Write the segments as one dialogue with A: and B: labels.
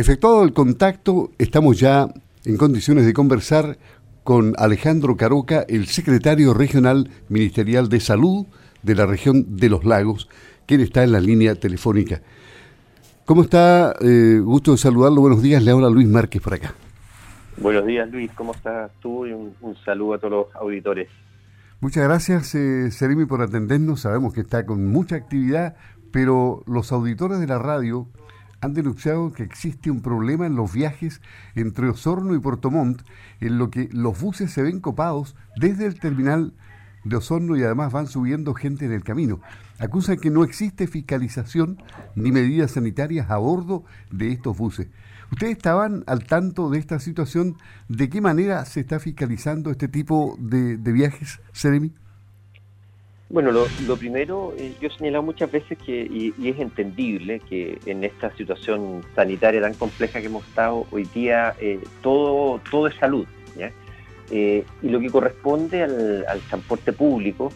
A: efectuado el contacto, estamos ya en condiciones de conversar con Alejandro Caroca, el secretario regional ministerial de salud de la región de los lagos, quien está en la línea telefónica. ¿Cómo está? Eh, gusto de saludarlo. Buenos días. Le habla Luis Márquez por acá.
B: Buenos días, Luis. ¿Cómo estás tú? Y un, saludo a todos los auditores.
A: Muchas gracias, eh, Serimi, por atendernos. Sabemos que está con mucha actividad, pero los auditores de la radio han denunciado que existe un problema en los viajes entre Osorno y Puerto Montt, en lo que los buses se ven copados desde el terminal de Osorno y además van subiendo gente en el camino. Acusan que no existe fiscalización ni medidas sanitarias a bordo de estos buses. ¿Ustedes estaban al tanto de esta situación? ¿De qué manera se está fiscalizando este tipo de, viajes, Seremi?
B: Bueno, lo, primero, eh, yo he señalado muchas veces que, y, es entendible, que en esta situación sanitaria tan compleja que hemos estado hoy día, eh, todo, todo es salud. Eh, y lo que corresponde al, transporte público,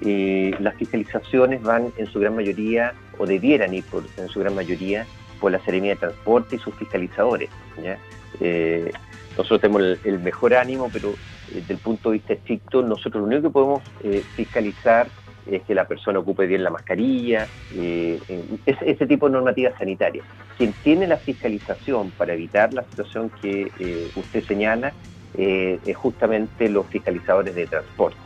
B: las fiscalizaciones van en su gran mayoría, o debieran ir por, en su gran mayoría, por la Seremía de Transporte y sus fiscalizadores. nosotros tenemos el, mejor ánimo, pero desde el punto de vista estricto, nosotros lo único que podemos eh, fiscalizar es que la persona ocupe bien la mascarilla, eh, ese, tipo de normativa sanitaria. Quien tiene la fiscalización para evitar la situación que eh, usted señala es justamente los fiscalizadores de transporte.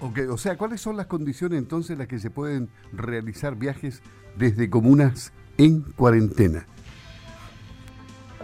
A: Ok, o sea, ¿cuáles son las condiciones entonces en las que se pueden realizar viajes desde comunas en cuarentena?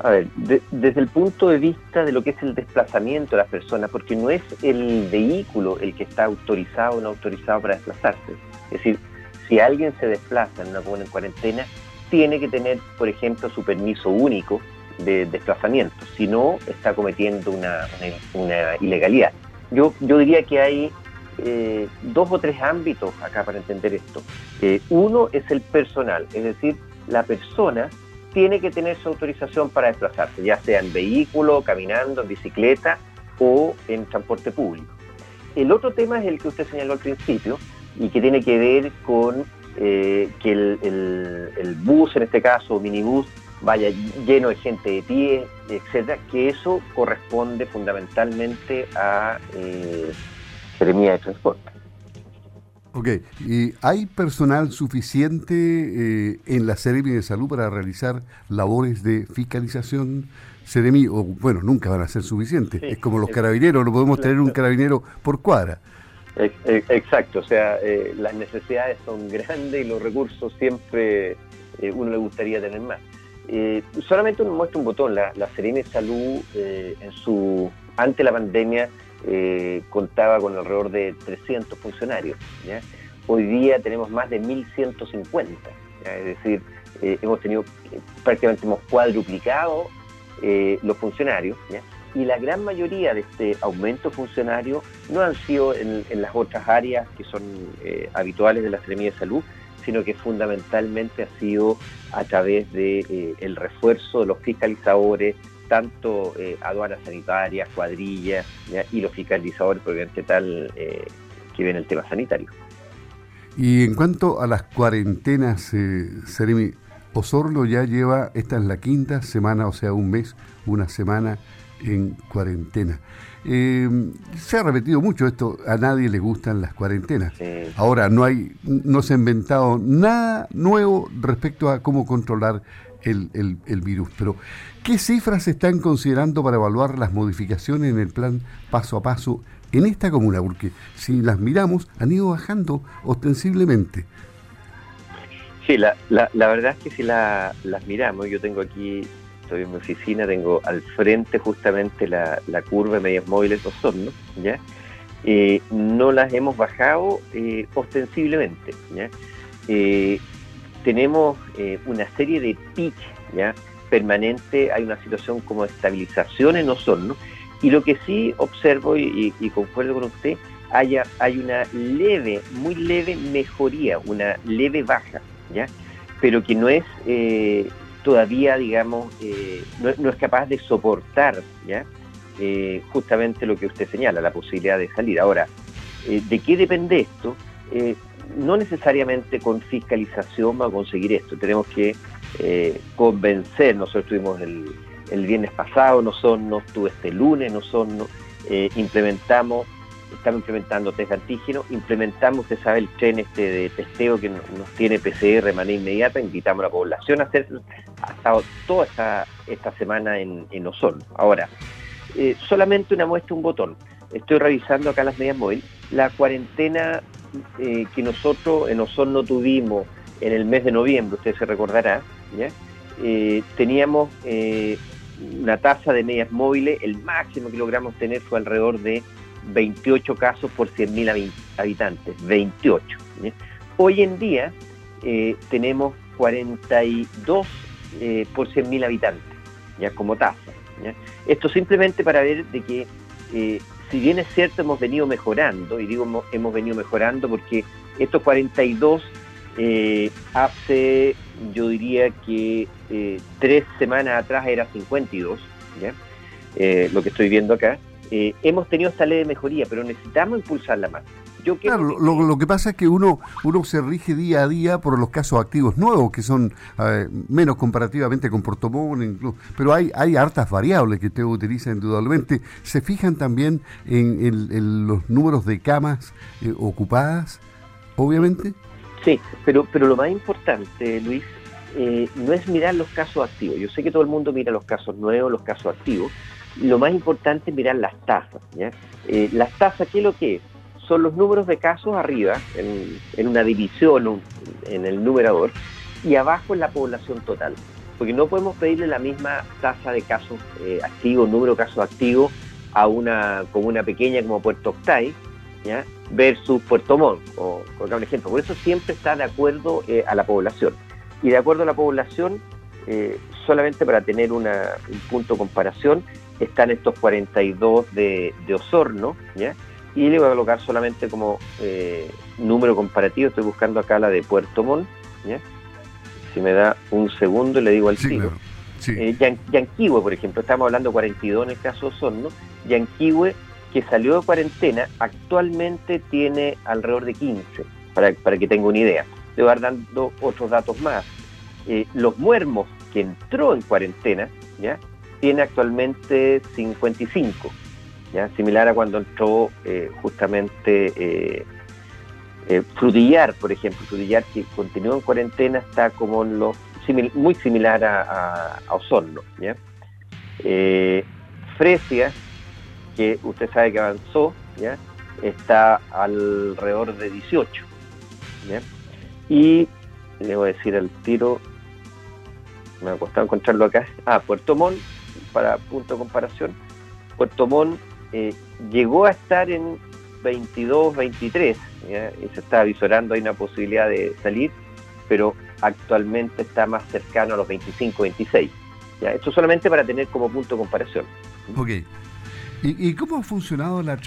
B: A ver, desde el punto de vista de lo que es el desplazamiento de las personas, porque no es el vehículo el que está autorizado o no autorizado para desplazarse. Es decir, si alguien se desplaza en una comuna en cuarentena, tiene que tener, por ejemplo, su permiso único de desplazamiento, si no está cometiendo una, ilegalidad. Yo, yo diría que hay eh, dos o tres ámbitos acá para entender esto. Eh, uno es el personal, es decir, la persona tiene que tener su autorización para desplazarse, ya sea en vehículo, caminando, en bicicleta o en transporte público. El otro tema es el que usted señaló al principio y que tiene que ver con eh, que el, bus, en este caso, minibús, vaya lleno de gente de pie, etcétera, que eso corresponde fundamentalmente a eh, de Transporte.
A: Ok, ¿y hay personal suficiente eh, en la Seremi de Salud para realizar labores de fiscalización? Seremi, o bueno, nunca van a ser suficientes. es como los carabineros, no podemos tener un carabinero por cuadra.
B: Exacto, o sea, eh, las necesidades son grandes y los recursos siempre eh, uno le gustaría tener más. solamente uno muestra un botón, la, la de Salud en su ante la pandemia eh, contaba con alrededor de 300 funcionarios. Hoy día tenemos más de 1.150, es decir, eh, hemos tenido, eh, prácticamente hemos cuadruplicado los funcionarios, y la gran mayoría de este aumento funcionario no han sido en, las otras áreas que son habituales de la Secretaría de Salud, sino que fundamentalmente ha sido a través del el refuerzo de los fiscalizadores, tanto eh, aduanas sanitarias, cuadrillas y los fiscalizadores, qué tal eh, que viene el tema sanitario.
A: Y en cuanto a las cuarentenas, eh, Seremi, Osorno ya lleva, esta es la quinta semana, o sea, un mes, una semana en cuarentena. Eh, se ha repetido mucho esto, a nadie le gustan las cuarentenas. Ahora, no, hay, no se ha inventado nada nuevo respecto a cómo controlar el, el, virus. Pero, ¿qué cifras se están considerando para evaluar las modificaciones en el plan paso a paso en esta comuna? Porque si las miramos, han ido bajando ostensiblemente.
B: Sí, la, la, la verdad es que si la, las miramos, yo tengo aquí, estoy en mi oficina, tengo al frente justamente la, curva de medias móviles Osorno, ¿ya? Eh, no las hemos bajado eh, ostensiblemente, ¿ya? Eh, tenemos eh, una serie de pics ¿ya? permanente, hay una situación como estabilización en Osorno, y lo que sí observo y, concuerdo con usted, haya, hay una leve, muy leve mejoría, una leve baja, ¿ya? pero que no es eh, todavía, digamos, eh, no, es capaz de soportar ¿ya? justamente lo que usted señala, la posibilidad de salir. Ahora, ¿de qué depende esto? No necesariamente con fiscalización va a conseguir esto. Tenemos que eh, convencer. Nosotros estuvimos el, el viernes pasado, no son, no estuve este lunes, no son, eh, implementamos, estamos implementando test antígeno, implementamos, usted sabe, el tren este de testeo que nos, tiene PCR de manera inmediata, invitamos a la población a hacer, ha estado toda esta, esta semana en, en. Ahora, eh, solamente una muestra, un botón. Estoy revisando acá las medidas móviles. La cuarentena eh, que nosotros en Osorno tuvimos en el mes de noviembre, usted se recordará, ¿ya? teníamos una tasa de medias móviles, el máximo que logramos tener fue alrededor de 28 casos por 100.000 habitantes, 28. Hoy en día eh, tenemos 42 eh, por 100.000 habitantes, ya como tasa. Esto simplemente para ver de que, eh, si bien es cierto, hemos venido mejorando, y digo hemos, venido mejorando porque estos 42 hace, yo diría que eh, tres semanas atrás era 52, ¿ya? Eh, lo que estoy viendo acá. Eh, hemos tenido esta ley de mejoría, pero necesitamos impulsarla más.
A: Yo claro, lo, que pasa es que uno, uno se rige día a día por los casos activos nuevos, que son menos comparativamente con Portomón, incluso, pero hay, hay hartas variables que usted utiliza indudablemente. ¿Se fijan también en, los números de camas ocupadas, obviamente?
B: Sí, pero, pero lo más importante, Luis, eh, no es mirar los casos activos. Yo sé que todo el mundo mira los casos nuevos, los casos activos. Lo más importante es mirar las tasas. Eh, las tasas, ¿qué es lo que es? Son los números de casos arriba, en, una división, en el numerador, y abajo en la población total. Porque no podemos pedirle la misma tasa de casos eh, activos, número de casos activos, a una comuna pequeña como Puerto Octay, versus Puerto Montt, o, por ejemplo. Por eso siempre está de acuerdo a la población y de acuerdo a la población, eh, solamente para tener un punto de comparación, están estos 42 de, de Osorno, ¿ya? Y le voy a colocar solamente como eh, número comparativo, estoy buscando acá la de Puerto Montt, ¿ya? si me da un segundo le digo al sí, eh, Yanquihue, por ejemplo, estamos hablando de 42 en el caso de Osorno, Yanquihue, que salió de cuarentena, actualmente tiene alrededor de 15, para, para que tenga una idea. Te va dando otros datos más. Eh, los muermos, que entró en cuarentena, ¿ya? tiene actualmente 55, ¿ya? similar a cuando entró eh, justamente eh, Frutillar, por ejemplo. Frutillar, que continuó en cuarentena, está como en los, muy similar a, Osorno. ¿ya? Fresia, que usted sabe que avanzó, ¿ya? está alrededor de 18. ¿ya? Y le voy a decir al tiro, me ha costado encontrarlo acá. Ah, Puerto Montt, para punto de comparación. Puerto Montt eh, llegó a estar en 22, 23, y se está visorando, hay una posibilidad de salir, pero actualmente está más cercano a los 25, 26. ¿ya? Esto solamente para tener como punto de comparación.
A: Ok. ¿Y, cómo ha funcionado la,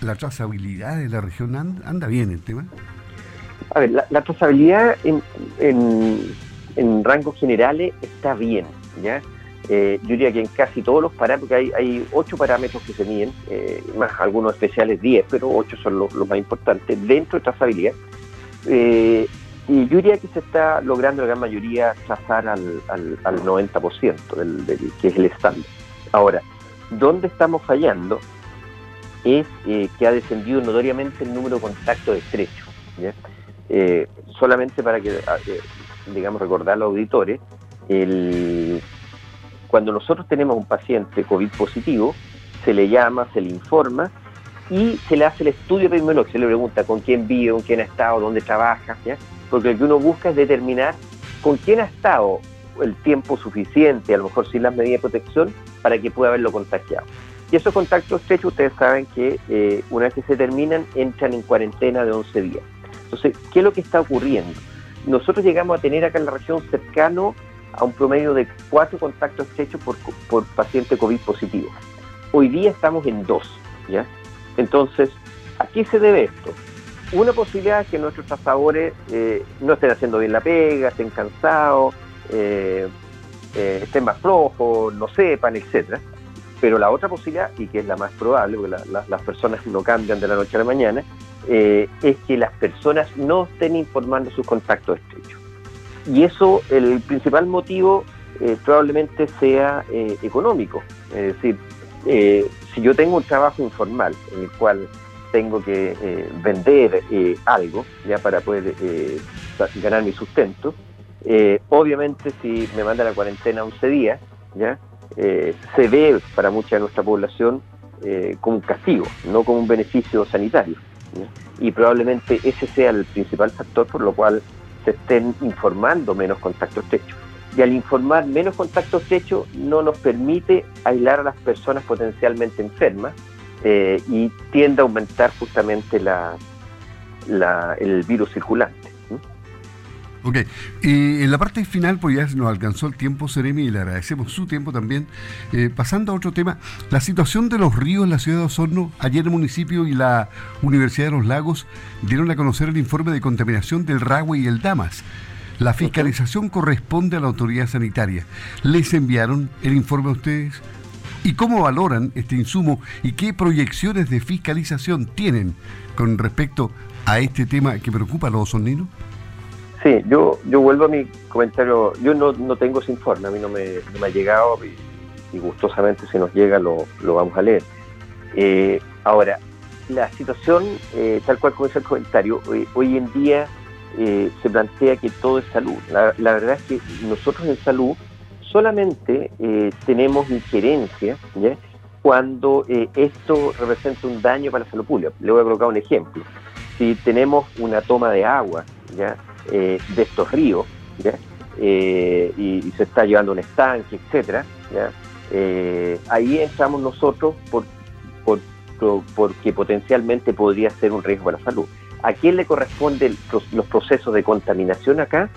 A: la trazabilidad de la región? ¿Anda bien el tema?
B: A ver, la, trazabilidad en, en, rangos generales está bien, ¿ya? Eh, yo diría que en casi todos los parámetros, hay, hay ocho parámetros que se miden, eh, más algunos especiales 10, pero ocho son los, más importantes dentro de trazabilidad. Eh, y yo diría que se está logrando la gran mayoría trazar al, al, 90%, del, que es el estándar. Ahora, ¿dónde estamos fallando? Es que ha descendido notoriamente el número de contactos estrechos. Eh, solamente para que, ah, eh, digamos, recordar a los auditores, el, cuando nosotros tenemos un paciente COVID positivo, se le llama, se le informa y se le hace el estudio epidemiológico, se le pregunta con quién vive, con quién ha estado, dónde trabaja, porque lo que uno busca es determinar con quién ha estado el tiempo suficiente, a lo mejor sin las medidas de protección, para que pueda haberlo contagiado. Y esos contactos estrechos, ustedes saben que eh, una vez que se terminan, entran en cuarentena de 11 días. Entonces, ¿qué es lo que está ocurriendo? Nosotros llegamos a tener acá en la región cercano a un promedio de cuatro contactos estrechos por, por paciente COVID positivo. Hoy día estamos en dos, ¿ya? Entonces, ¿a qué se debe esto? Una posibilidad es que nuestros trazadores eh, no estén haciendo bien la pega, estén cansados, eh, eh, estén más flojos, no sepan, etcétera. Pero la otra posibilidad, y que es la más probable, porque las personas no cambian de la noche a la mañana, es que las personas no estén informando sus contactos estrechos. Y eso, el principal motivo probablemente sea económico. Es decir, si yo tengo un trabajo informal en el cual tengo que vender algo ya para poder ganar mi sustento, obviamente si me manda la cuarentena 11 días, ¿ya? se ve para mucha de nuestra población eh, como un castigo, no como un beneficio sanitario. Y probablemente ese sea el principal factor por lo cual se estén informando menos contactos estrechos. Y al informar menos contactos estrechos no nos permite aislar a las personas potencialmente enfermas eh, y tiende a aumentar justamente la, el virus circulante.
A: Ok, y en la parte final, pues ya nos alcanzó el tiempo, Seremi, y le agradecemos su tiempo también. Eh, pasando a otro tema, la situación de los ríos en la ciudad de Osorno, ayer el municipio y la Universidad de los Lagos dieron a conocer el informe de contaminación del Ragüe y el Damas. La fiscalización corresponde a la autoridad sanitaria. ¿Les enviaron el informe a ustedes? ¿Y cómo valoran este insumo y qué proyecciones de fiscalización tienen con respecto a este tema que preocupa a los osorninos?
B: Sí, yo, yo vuelvo a mi comentario. Yo no, no tengo ese informe, a mí no me, no me ha llegado y, gustosamente si nos llega lo, lo vamos a leer. Eh, ahora, la situación, eh, tal cual como es el comentario, hoy, en día eh, se plantea que todo es salud. La, verdad es que nosotros en salud solamente tenemos injerencia ¿ya? cuando esto representa un daño para la salud pública. Le voy a colocar un ejemplo. Si tenemos una toma de agua, ¿ya? Eh, de estos ríos, eh, y, se está llevando un estanque, etcétera, eh, ahí entramos nosotros por, porque potencialmente podría ser un riesgo para la salud. ¿A quién le corresponden los procesos de contaminación acá?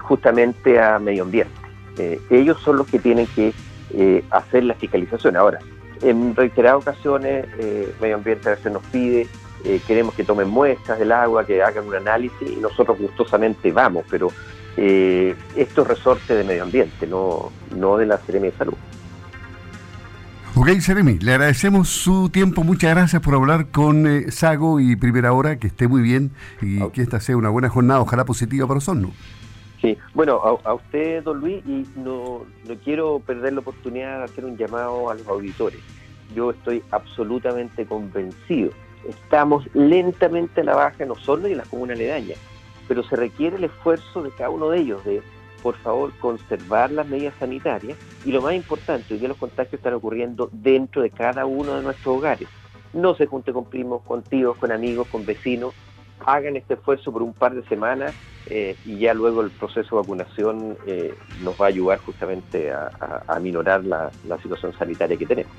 B: justamente a medio ambiente. ellos son los que tienen que hacer la fiscalización. Ahora, en reiteradas ocasiones, medio ambiente a veces nos pide eh, queremos que tomen muestras del agua, que hagan un análisis y nosotros gustosamente vamos, pero eh, esto es resorte de medio ambiente, no, no de la Seremi de Salud.
A: Ok, Seremi, le agradecemos su tiempo, muchas gracias por hablar con eh, Sago y Primera Hora, que esté muy bien y que esta sea una buena jornada, ojalá positiva para Osorno.
B: Sí, bueno, a, usted, don Luis, y no, no quiero perder la oportunidad de hacer un llamado a los auditores. Yo estoy absolutamente convencido estamos lentamente a la baja no solo en las comunas aledañas, pero se requiere el esfuerzo de cada uno de ellos de, por favor, conservar las medidas sanitarias y lo más importante, es que los contagios están ocurriendo dentro de cada uno de nuestros hogares. No se junte con primos, con tíos, con amigos, con vecinos, hagan este esfuerzo por un par de semanas eh, y ya luego el proceso de vacunación eh, nos va a ayudar justamente a, a, minorar la situación sanitaria que tenemos.